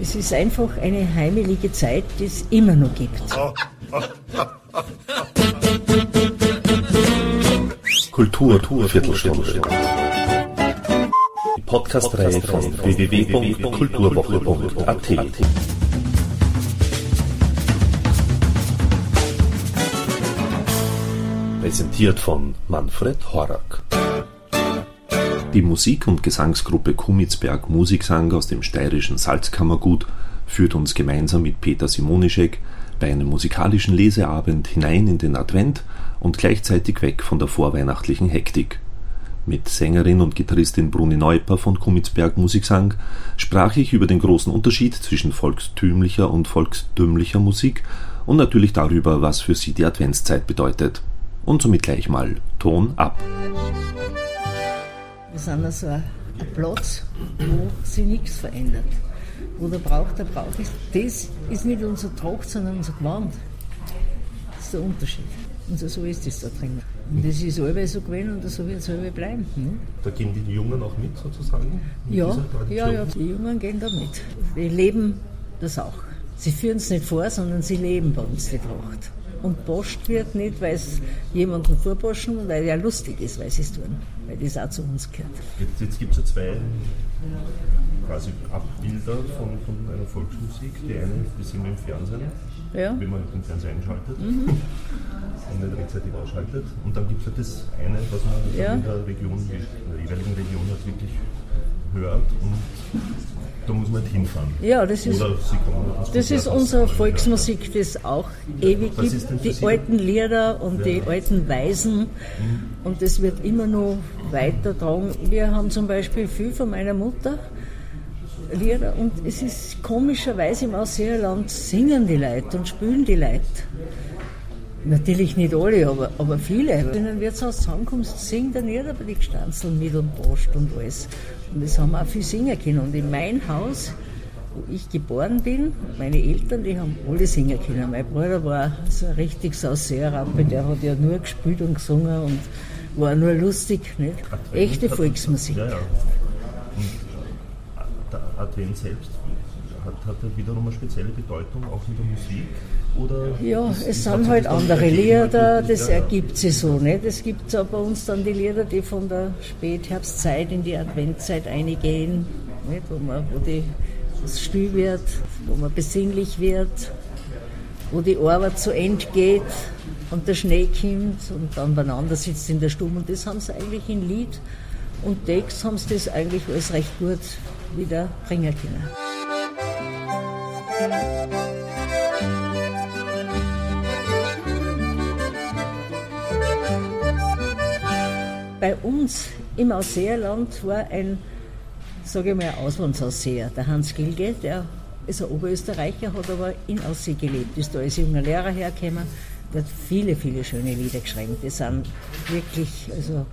Es ist einfach eine heimelige Zeit, die es immer noch gibt. Kultur, Kultur Viertelstunde. Die Podcast-Reihe von www.kulturwoche.at. Präsentiert von Manfred Horak. Die Musik- und Gesangsgruppe Kumitzberg Musiksang aus dem steirischen Salzkammergut führt uns gemeinsam mit Peter Simonischek bei einem musikalischen Leseabend hinein in den Advent und gleichzeitig weg von der vorweihnachtlichen Hektik. Mit Sängerin und Gitarristin Bruni Neuper von Kumitzberg Musiksang sprach ich über den großen Unterschied zwischen volkstümlicher und volkstümlicher Musik und natürlich darüber, was für sie die Adventszeit bedeutet. Und somit gleich mal Ton ab. Wir sind also ein Platz, wo sich nichts verändert. Wo der Brauch der Brauch ist. Das ist nicht unser Tracht, sondern unser Gewand. Das ist der Unterschied. Und so ist es da drin. Und das ist allweil so gewesen und so wird es allweil bleiben. Ne? Da gehen die Jungen auch mit sozusagen? Mit ja, ja, ja, die Jungen gehen da mit. Die leben das auch. Sie führen es nicht vor, sondern sie leben bei uns die Tracht. Und poscht wird nicht, weil es jemanden vorposchen, weil er lustig ist, weil sie es tun. Weil das auch zu uns gehört. Jetzt, jetzt gibt es ja zwei quasi Abbilder von, von einer Volksmusik. Die eine, die sehen wir im Fernsehen, Ja. wenn man den Fernseher einschaltet und nicht rechtzeitig ausschaltet. Und dann gibt es ja das eine, was man Ja. in der Region, in der jeweiligen Region halt wirklich hört und da muss man halt hinfahren. Ja, das ist, das ist unsere. Volksmusik, das auch ewig Was gibt. Die Sie? alten Lieder und die alten Weisen. Und das wird immer noch weitertragen. Wir haben zum Beispiel viel von meiner Mutter Lieder und es ist komischerweise im Ausseerland singen die Leute und spielen die Leute. Natürlich nicht alle, aber, aber viele. Wenn ein Wirtshaus zusammenkommst, singt dann jeder bei die Gestanzeln mit und Post und alles. Und das haben auch viel singen können. Und in mein Haus, wo ich geboren bin, meine Eltern, die haben alle singen können. Mein Bruder war so ein richtiges Ausseerrampe, der hat ja nur gespielt und gesungen und war nur lustig, nicht? Echte Volksmusik. Ja, ja. Und der Athen selbst hat, hat er wiederum eine spezielle Bedeutung, auch in der Musik? Oder Ja, es sind sich halt andere? Lieder, das Ja, ergibt sich so. Nicht? Es gibt auch bei uns dann die Lieder, die von der Spätherbstzeit in die Adventzeit eingehen, nicht? Wo, man, wo die, es still wird, wo man besinnlich wird, wo die Arbeit zu Ende geht und der Schnee kommt und dann beieinander sitzt in der Stube. Und das haben sie eigentlich in Lied und Text haben sie das eigentlich alles recht gut wieder bringen können. Bei uns im Ausseerland war ein, sage ich mal, Auslandsausseher, der Hans Gilge, der ist ein Oberösterreicher, hat aber in Aussee gelebt, ist da als junger Lehrer hergekommen, der hat viele, viele schöne Lieder geschrieben. Die sind wirklich, also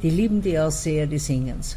die lieben die Ausseher, die singen's.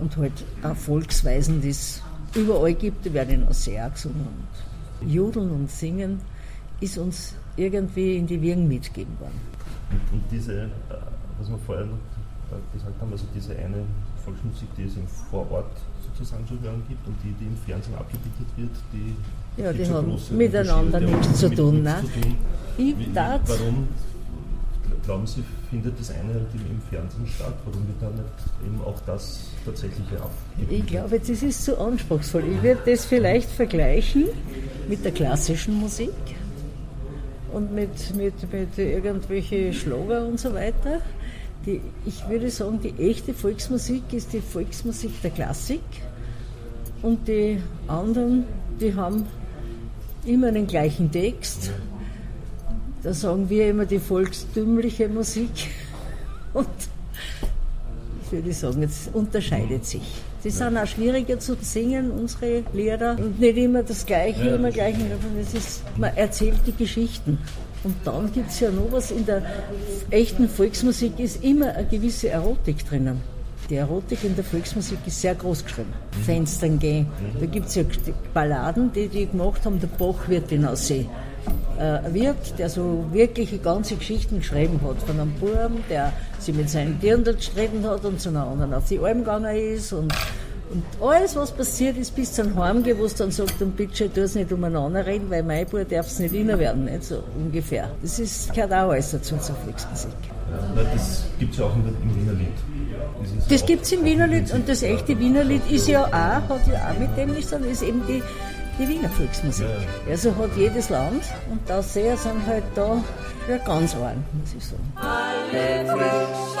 Und halt auch Volksweisen, die es überall gibt, die werden in Aussee auch gesungen. Und Jodeln und Singen ist uns irgendwie in die Wirren mitgegeben worden. Und, diese, äh, was wir vorher noch gesagt haben, also diese eine Volksmusik, die es im Vorort sozusagen zu hören gibt und die, die im Fernsehen abgebildet wird, die, Ja, die haben große miteinander nichts zu mit tun, nichts ne? zu tun. Wie, warum glauben Sie, findet das eine halt im, im Fernsehen statt? Warum wird da nicht eben auch das tatsächliche abgebildet? Ich glaube, das ist zu anspruchsvoll. Ich würde das vielleicht vergleichen mit der klassischen Musik und mit, mit, mit irgendwelchen Schlager und so weiter. Die, ich würde sagen, die echte Volksmusik ist die Volksmusik der Klassik und die anderen, die haben immer den gleichen Text. Da sagen wir immer die volkstümliche Musik und ich würde sagen, es unterscheidet sich. Die sind auch schwieriger zu singen, unsere Lieder. Und nicht immer das Gleiche, Ja, immer das gleich. Man erzählt die Geschichten. Und dann gibt es ja noch was, in der echten Volksmusik ist immer eine gewisse Erotik drinnen. Die Erotik in der Volksmusik ist sehr groß geschrieben. Fenstern gehen. Da gibt es ja Balladen, die die gemacht haben, der Bach wird in Aussee äh, Wirt, der so wirkliche ganze Geschichten geschrieben hat. Von einem Buben, der sich mit seinen Dirndl gestritten hat und zu einer anderen auf die Alm gegangen ist und, Und alles, was passiert ist, bis zum Heimgehen, wo es dann sagt, und bitte, tu es nicht umeinander reden, weil mein Bub darf es nicht inner werden, nicht so ungefähr. Das ist, gehört auch alles dazu zur Volksmusik. Ja, das gibt es ja auch im Wiener Lied. Das, das gibt es im Wiener Lied und das echte Wiener Lied ist ja auch, hat ja auch mit dem nichts, sondern ist eben die, die Wiener Volksmusik. Ja. Also hat jedes Land und da sehr sind halt da ja, ganz arm, muss ich sagen. Alle Früchte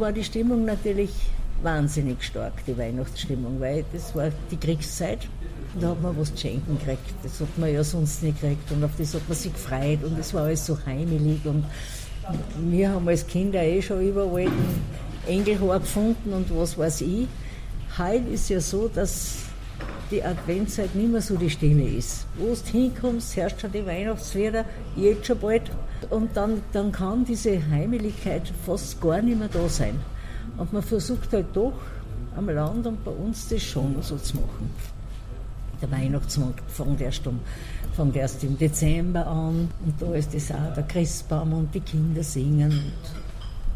war die Stimmung natürlich wahnsinnig stark, die Weihnachtsstimmung, weil das war die Kriegszeit. Da hat man was zu schenken gekriegt. Das hat man ja sonst nicht gekriegt und auf das hat man sich gefreut und es war alles so heimelig und wir haben als Kinder eh schon überall den Engelhaar gefunden und was weiß ich. Heute ist ja so, dass die Adventszeit nicht mehr so die Stille ist. Wo du hinkommst, herrscht schon die Weihnachtslieder, jetzt schon bald. Und dann, dann kann diese Heimeligkeit fast gar nicht mehr da sein. Und man versucht halt doch am Land und bei uns das schon so zu machen. Der Weihnachtsmarkt fängt erst, um, fängt erst im Dezember an und da ist das auch der Christbaum und die Kinder singen.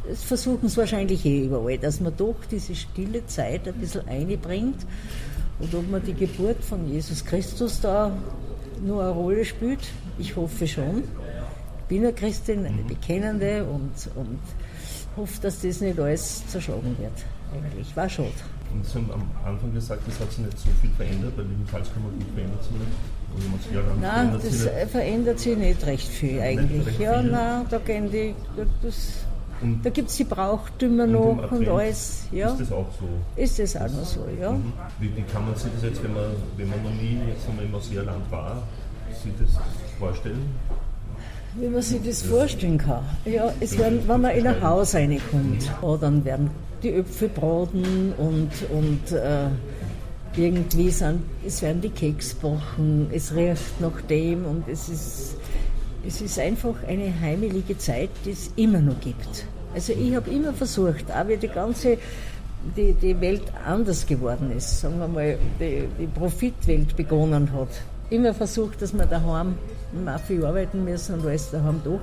Das versuchen es wahrscheinlich eh überall, dass man doch diese stille Zeit ein bisschen einbringt und ob man die Geburt von Jesus Christus da nur eine Rolle spielt, ich hoffe schon. Ich bin eine Christin, eine Bekennende und, und hoffe, dass das nicht alles zerschlagen wird. Eigentlich war schade. Und Sie haben am Anfang gesagt, das hat sich nicht so viel verändert, weil die Salzkammergut verändert sich nicht. Oder nein, das sich verändert sich nicht recht viel eigentlich. Recht ja, viel. nein, da gehen die, das, und da gibt es die Brauchtümer noch und alles. Ja. Ist das auch so? Ist das auch noch so, ja. Mhm. Wie, wie, kann man sich das jetzt, wenn man, wenn man noch nie jetzt im Ausseerland war, sich das vorstellen? Wie man sich das vorstellen kann. Ja, es werden, wenn man in ein Haus reinkommt, oh, dann werden die Äpfel braten und, und äh, irgendwie sind, es werden die Keks backen, es riecht nach dem und es ist, es ist einfach eine heimelige Zeit, die es immer noch gibt. Also ich habe immer versucht, auch wie die ganze die, die Welt anders geworden ist, sagen wir mal, die, die Profitwelt begonnen hat, immer versucht, dass man daheim auch viel arbeiten müssen und alles daheim doch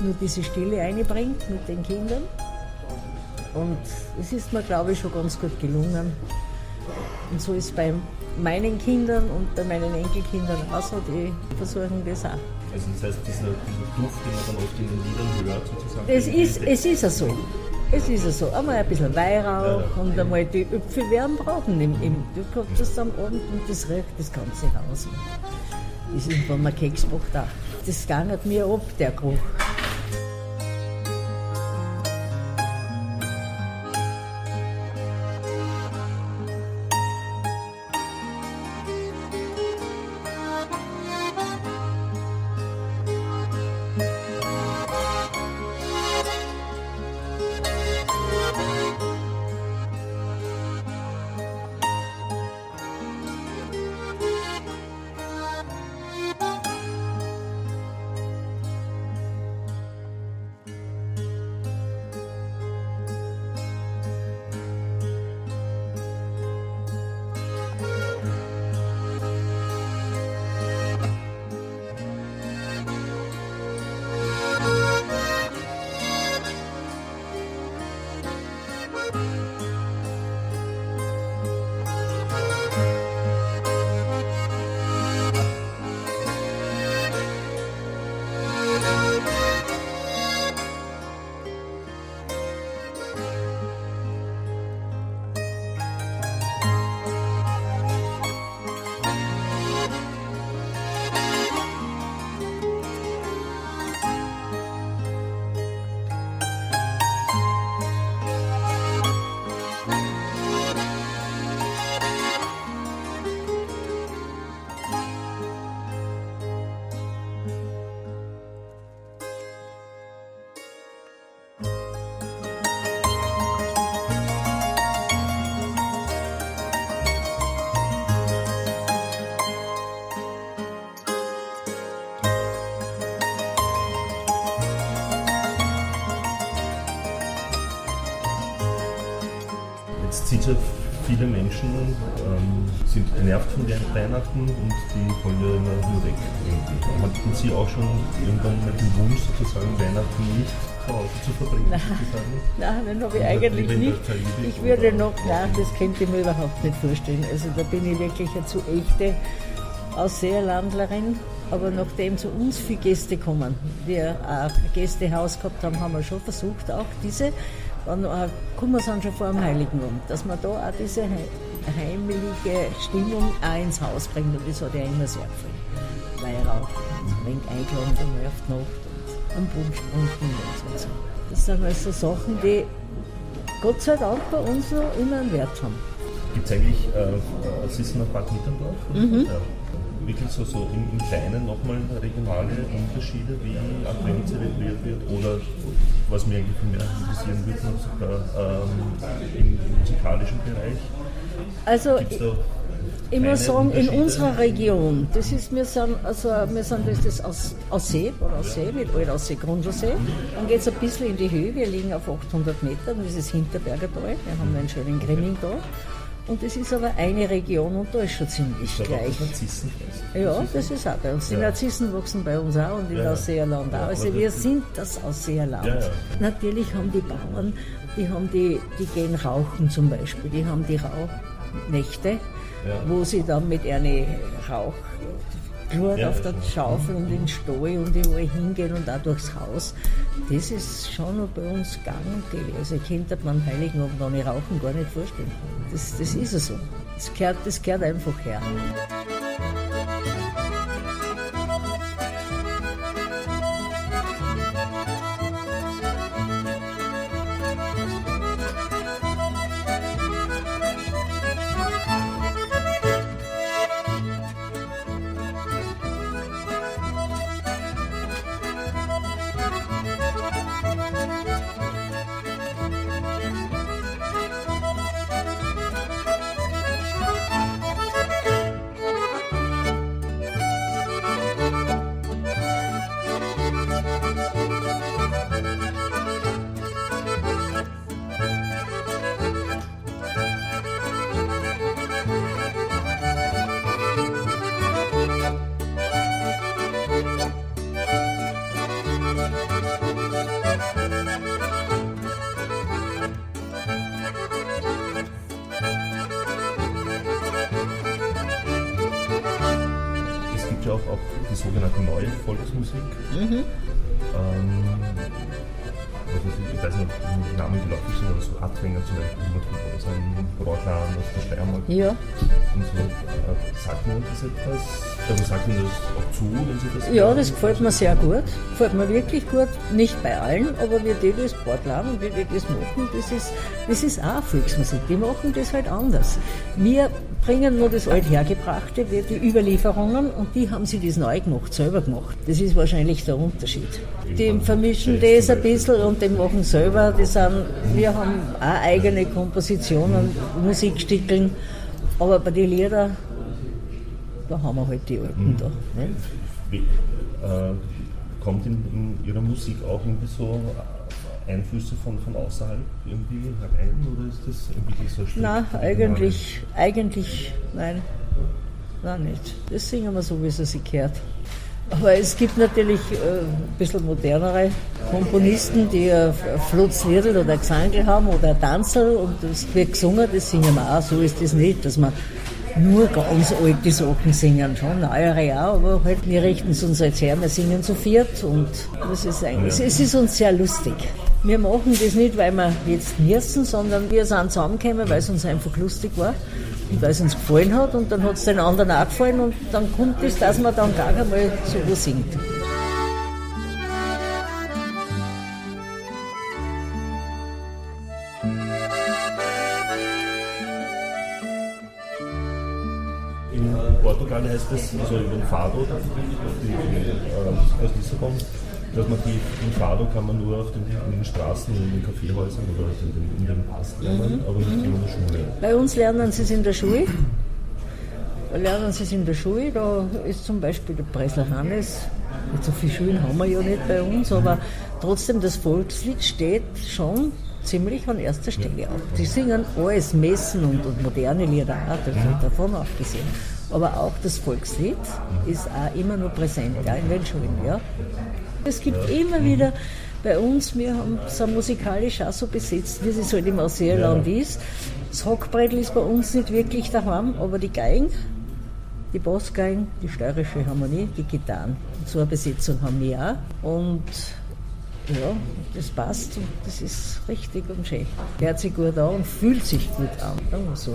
nur diese Stille einbringt mit den Kindern. Und es ist mir, glaube ich, schon ganz gut gelungen. Und so ist es bei meinen Kindern und bei meinen Enkelkindern auch so, die versuchen das auch. Also das heißt, dieser, dieser Duft, den man dann oft in den Liedern hört, sozusagen. Das ist, es ist ja so. Es ist ja so. Einmal ein bisschen Weihrauch ja, und einmal die Äpfel werden brauchen. Im, im, du kommst das am Abend und das riecht das ganze Haus. Das ist, wenn man Keks macht, auch. Das gangert mir ab, der Geruch. Bye. Jetzt sind ja viele Menschen ähm, sind genervt von Weihnachten und die wollen ja immer nur weg. Hatten Sie auch schon irgendwann mal den Wunsch, sozusagen Weihnachten nicht zu Hause zu verbringen? Nein, nein den habe ich eigentlich nicht. Ich würde noch, nein, das könnte ich mir überhaupt nicht vorstellen. Also da bin ich wirklich eine zu echte Ausseherlandlerin. Aber nachdem zu uns viele Gäste kommen, wir ein Gästehaus gehabt haben, haben wir schon versucht, auch diese dann äh, kommen wir dann schon vor dem Heiligenabend, dass man da auch diese heimelige Stimmung auch ins Haus bringt und das hat ja immer sehr viel. Weihrauch, ein wenig eingeladen einmal auf die Nacht und am Bodenspunkten und so. Das sind also Sachen, die Gott sei Dank bei uns noch immer einen Wert haben. Gibt es eigentlich, äh, sind Bad Mitterndorf? Mhm. Ja wirklich so, so im, im Kleinen nochmal regionale Unterschiede, wie Advent zelebriert wird oder was mir eigentlich mehr interessieren würde, sogar ähm, im, im, musikalischen Bereich? Also ich muss sagen, in unserer Region, das ist, wir sind, also wir sind das, das aus, Aussee, oder Aussee, mit Altaussee, Grundlsee. Dann geht es ein bisschen in die Höhe, wir liegen auf 800 Metern, das ist Hinterberger Tal, wir haben einen schönen Grimming da. Und es ist aber eine Region und da ist schon ziemlich das gleich. Ja, das ist auch bei uns. Die ja. Narzissen wachsen bei uns auch und in ja. Ausseerland auch. Also wir sind das Ausseerland. Ja, ja. Natürlich haben die Bauern, die haben die, die gehen rauchen zum Beispiel, die haben die Rauchnächte, wo sie dann mit einer Rauch Glut ja, auf der Schaufel und in den Stall und überall hingehen und auch durchs Haus. Das ist schon noch bei uns gang und gäbe. Also könnte man Heiligen Abend ohne Rauchen gar nicht vorstellen. Das, das ist ja so. Das gehört, das gehört einfach her. Neue Volksmusik. Mhm. Ähm, also ich weiß nicht, ob die Namen gelaufen sind, aber so Adwinger zum Beispiel, ist ein Brauchladen aus der Steiermark. Ja. Und so, äh, sagt man das etwas? Also sagt man das auch zu, wenn Sie das Ja, das gefällt mir sehr gut. Gefällt mir wirklich gut. Nicht bei allen, aber wir die das Brauchladen und wir die das machen, das ist, das ist auch Volksmusik. Die machen das halt anders. Wir bringen nur das Althergebrachte, die Überlieferungen, und die haben sie das neu gemacht, selber gemacht. Das ist wahrscheinlich der Unterschied. Die vermischen das ein bisschen und die machen selber. Die sind, wir haben auch eigene Kompositionen, Musikstickeln, aber bei den Liedern, da haben wir halt die Alten mhm. da. Ne? Wie, äh, kommt in, in Ihrer Musik auch irgendwie so Einflüsse von, von außerhalb irgendwie herein oder ist das wirklich so schlimm? Nein, eigentlich, eigentlich nein. Nein, nicht. Das singen wir so, wie es sich gehört. Aber es gibt natürlich äh, ein bisschen modernere Komponisten, die ein Flutzliedl oder ein Gesangel haben oder ein Tanzel und das wird gesungen, das singen wir auch. So ist das nicht, dass man nur ganz alte Sachen singen, schon neuere auch, aber halt, wir richten es uns jetzt her, wir singen zu viert und das ist eigentlich, ja. es ist uns sehr lustig. Wir machen das nicht, weil wir jetzt müssen, sondern wir sind zusammengekommen, weil es uns einfach lustig war und weil es uns gefallen hat und dann hat es den anderen auch gefallen und dann kommt es, dass man dann gar einmal so singt. Heißt es, also in den Fado, äh, aus Lissabon, dass man die, den Fado kann man nur auf den, in den Straßen, in den Kaffeehäusern oder in den, in den Pass lernen, mhm. aber nicht in der Schule. Bei uns lernen sie es in der Schule. Lernen sie es in der Schule, da ist zum Beispiel der Bresler Hannes, so viele Schulen haben wir ja nicht bei uns, aber trotzdem das Volkslied steht schon ziemlich an erster Stelle auch. Die singen alles Messen und, und moderne Lieder auch, das wird davon abgesehen. Aber auch das Volkslied ist auch immer noch präsent, ja, in den Schulen. Ja. Es gibt immer wieder bei uns, wir haben es musikalisch auch so besetzt, wie es halt im Ausseerland ja. ist. Das Hockbrettel ist bei uns nicht wirklich daheim, aber die Geigen, die Bassgeigen, die steirische Harmonie, die Gitarren. Und so eine Besetzung haben wir auch. Und ja, das passt und das ist richtig und schön. Hört sich gut an und fühlt sich gut an, sagen wir so.